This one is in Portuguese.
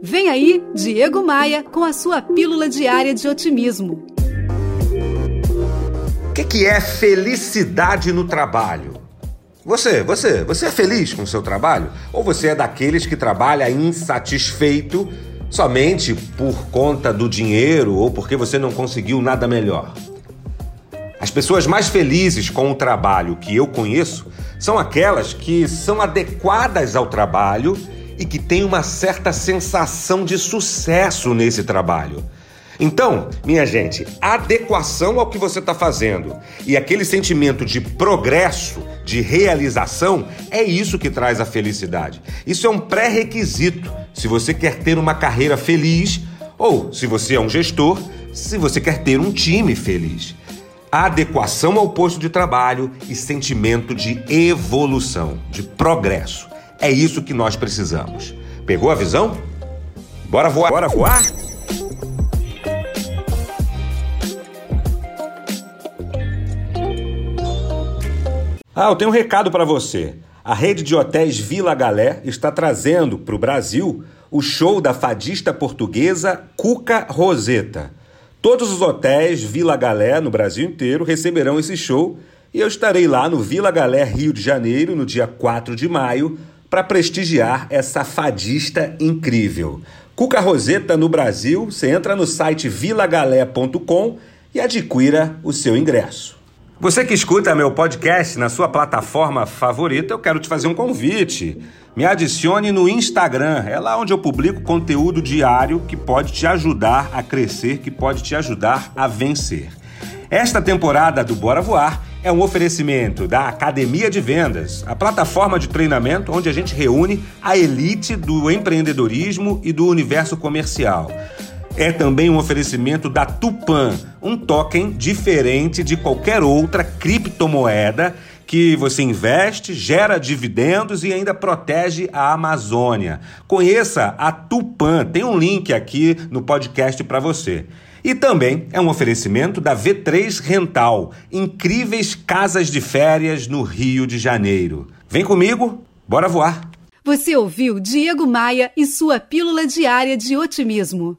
Vem aí, Diego Maia, com a sua pílula diária de otimismo. O que, que é felicidade no trabalho? Você, você, você é feliz com o seu trabalho? Ou você é daqueles que trabalha insatisfeito somente por conta do dinheiro ou porque você não conseguiu nada melhor? As pessoas mais felizes com o trabalho que eu conheço são aquelas que são adequadas ao trabalho e que têm uma certa sensação de sucesso nesse trabalho. Então, minha gente, adequação ao que você está fazendo e aquele sentimento de progresso, de realização, é isso que traz a felicidade. Isso é um pré-requisito se você quer ter uma carreira feliz ou, se você é um gestor, se você quer ter um time feliz adequação ao posto de trabalho e sentimento de evolução, de progresso. É isso que nós precisamos. Pegou a visão? Bora voar? Bora voar? Ah, eu tenho um recado para você. A rede de hotéis Vila Galé está trazendo para o Brasil o show da fadista portuguesa Cuca Roseta. Todos os hotéis Vila Galé no Brasil inteiro receberão esse show e eu estarei lá no Vila Galé Rio de Janeiro no dia 4 de maio para prestigiar essa fadista incrível. Cuca Roseta no Brasil, você entra no site vilagalé.com e adquira o seu ingresso. Você que escuta meu podcast na sua plataforma favorita, eu quero te fazer um convite. Me adicione no Instagram, é lá onde eu publico conteúdo diário que pode te ajudar a crescer, que pode te ajudar a vencer. Esta temporada do Bora Voar é um oferecimento da Academia de Vendas, a plataforma de treinamento onde a gente reúne a elite do empreendedorismo e do universo comercial. É também um oferecimento da Tupan, um token diferente de qualquer outra criptomoeda que você investe, gera dividendos e ainda protege a Amazônia. Conheça a Tupan, tem um link aqui no podcast para você. E também é um oferecimento da V3 Rental, incríveis casas de férias no Rio de Janeiro. Vem comigo, bora voar! Você ouviu Diego Maia e sua pílula diária de otimismo.